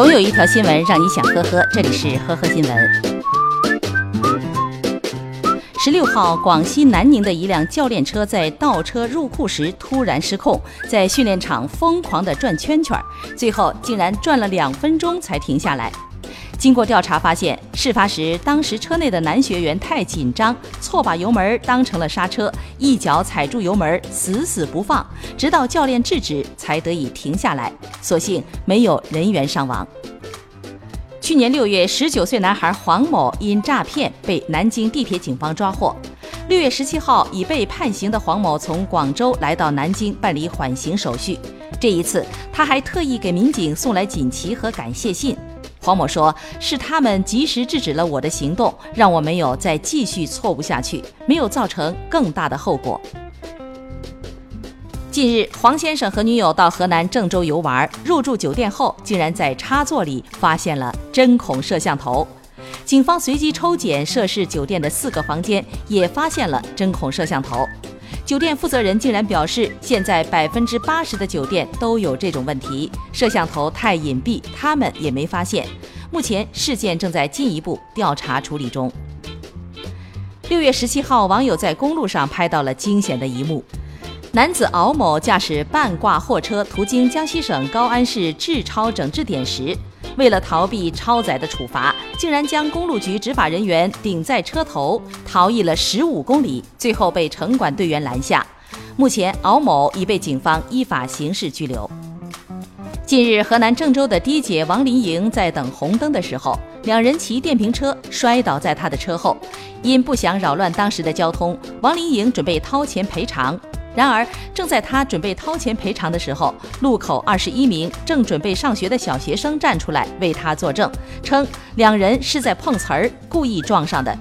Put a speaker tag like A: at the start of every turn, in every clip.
A: 总有一条新闻让你想呵呵，这里是呵呵新闻。十六号，广西南宁的一辆教练车在倒车入库时突然失控，在训练场疯狂的转圈圈，最后竟然转了两分钟才停下来。经过调查发现，事发时当时车内的男学员太紧张，错把油门当成了刹车，一脚踩住油门，死死不放，直到教练制止才得以停下来。所幸没有人员伤亡。去年六月，十九岁男孩黄某因诈骗被南京地铁警方抓获。六月十七号，已被判刑的黄某从广州来到南京办理缓刑手续。这一次，他还特意给民警送来锦旗和感谢信。黄某说：“是他们及时制止了我的行动，让我没有再继续错误下去，没有造成更大的后果。”近日，黄先生和女友到河南郑州游玩，入住酒店后，竟然在插座里发现了针孔摄像头。警方随即抽检涉事酒店的四个房间，也发现了针孔摄像头。酒店负责人竟然表示，现在百分之八十的酒店都有这种问题，摄像头太隐蔽，他们也没发现。目前事件正在进一步调查处理中。六月十七号，网友在公路上拍到了惊险的一幕：男子敖某驾驶半挂货车途经江西省高安市治超整治点时。为了逃避超载的处罚，竟然将公路局执法人员顶在车头，逃逸了十五公里，最后被城管队员拦下。目前，敖某已被警方依法刑事拘留。近日，河南郑州的的姐王林莹在等红灯的时候，两人骑电瓶车摔倒在她的车后，因不想扰乱当时的交通，王林莹准备掏钱赔偿。然而，正在他准备掏钱赔偿的时候，路口二十一名正准备上学的小学生站出来为他作证，称两人是在碰瓷儿，故意撞上的。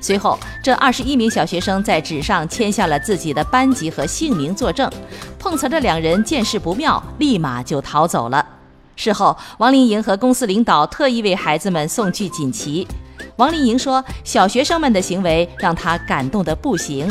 A: 随后，这二十一名小学生在纸上签下了自己的班级和姓名作证。碰瓷的两人见势不妙，立马就逃走了。事后，王林莹和公司领导特意为孩子们送去锦旗。王林莹说：“小学生们的行为让他感动得不行。”